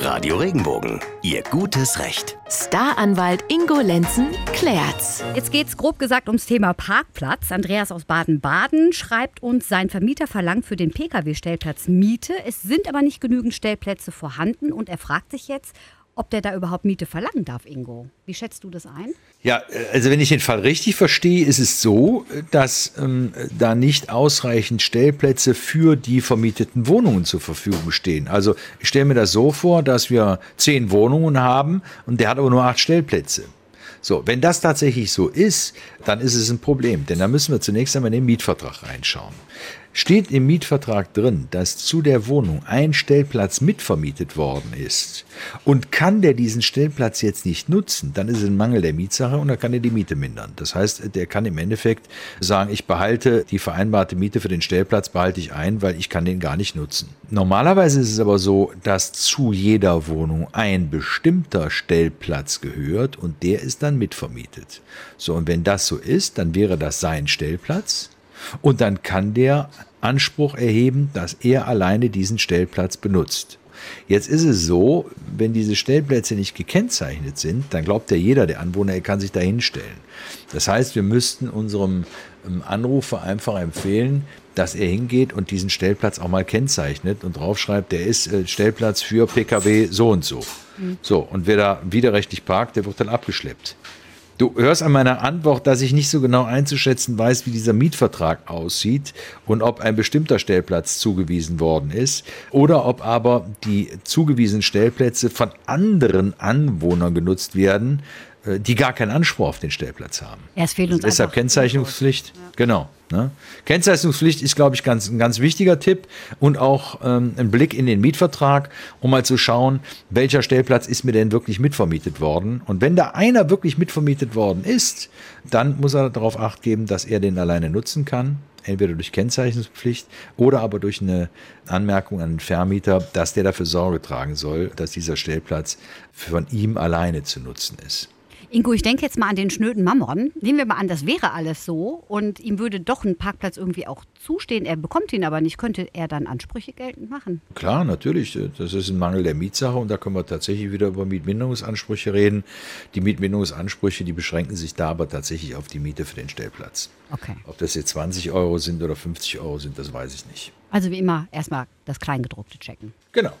Radio Regenbogen, Ihr gutes Recht. Staranwalt Ingo Lenzen klärt's. Jetzt geht's grob gesagt ums Thema Parkplatz. Andreas aus Baden-Baden schreibt uns, sein Vermieter verlangt für den Pkw-Stellplatz Miete. Es sind aber nicht genügend Stellplätze vorhanden und er fragt sich jetzt, ob der da überhaupt Miete verlangen darf, Ingo. Wie schätzt du das ein? Ja, also wenn ich den Fall richtig verstehe, ist es so, dass ähm, da nicht ausreichend Stellplätze für die vermieteten Wohnungen zur Verfügung stehen. Also ich stelle mir das so vor, dass wir zehn Wohnungen haben und der hat aber nur acht Stellplätze. So, wenn das tatsächlich so ist, dann ist es ein Problem, denn da müssen wir zunächst einmal in den Mietvertrag reinschauen. Steht im Mietvertrag drin, dass zu der Wohnung ein Stellplatz mitvermietet worden ist und kann der diesen Stellplatz jetzt nicht nutzen, dann ist es ein Mangel der Mietsache und dann kann er die Miete mindern. Das heißt, der kann im Endeffekt sagen, ich behalte die vereinbarte Miete für den Stellplatz, behalte ich ein, weil ich kann den gar nicht nutzen. Normalerweise ist es aber so, dass zu jeder Wohnung ein bestimmter Stellplatz gehört und der ist dann mitvermietet. So, und wenn das so ist, dann wäre das sein Stellplatz und dann kann der Anspruch erheben, dass er alleine diesen Stellplatz benutzt. Jetzt ist es so, wenn diese Stellplätze nicht gekennzeichnet sind, dann glaubt ja jeder, der Anwohner, er kann sich da hinstellen. Das heißt, wir müssten unserem ähm, Anrufer einfach empfehlen, dass er hingeht und diesen Stellplatz auch mal kennzeichnet und draufschreibt, der ist äh, Stellplatz für Pkw so und so. Mhm. So, und wer da widerrechtlich parkt, der wird dann abgeschleppt. Du hörst an meiner Antwort, dass ich nicht so genau einzuschätzen weiß, wie dieser Mietvertrag aussieht und ob ein bestimmter Stellplatz zugewiesen worden ist oder ob aber die zugewiesenen Stellplätze von anderen Anwohnern genutzt werden, die gar keinen Anspruch auf den Stellplatz haben. Ja, es fehlt uns also deshalb Kennzeichnungspflicht. Ja. Genau. Ne? Kennzeichnungspflicht ist, glaube ich, ganz, ein ganz wichtiger Tipp und auch ähm, ein Blick in den Mietvertrag, um mal zu schauen, welcher Stellplatz ist mir denn wirklich mitvermietet worden. Und wenn da einer wirklich mitvermietet worden ist, dann muss er darauf acht geben, dass er den alleine nutzen kann. Entweder durch Kennzeichnungspflicht oder aber durch eine Anmerkung an den Vermieter, dass der dafür Sorge tragen soll, dass dieser Stellplatz von ihm alleine zu nutzen ist. Ingo, ich denke jetzt mal an den schnöden Mammon. Nehmen wir mal an, das wäre alles so und ihm würde doch ein Parkplatz irgendwie auch zustehen. Er bekommt ihn aber nicht. Könnte er dann Ansprüche geltend machen? Klar, natürlich. Das ist ein Mangel der Mietsache und da können wir tatsächlich wieder über Mietminderungsansprüche reden. Die Mietminderungsansprüche, die beschränken sich da aber tatsächlich auf die Miete für den Stellplatz. Okay. Ob das jetzt 20 Euro sind oder 50 Euro sind, das weiß ich nicht. Also wie immer erstmal das Kleingedruckte checken. Genau.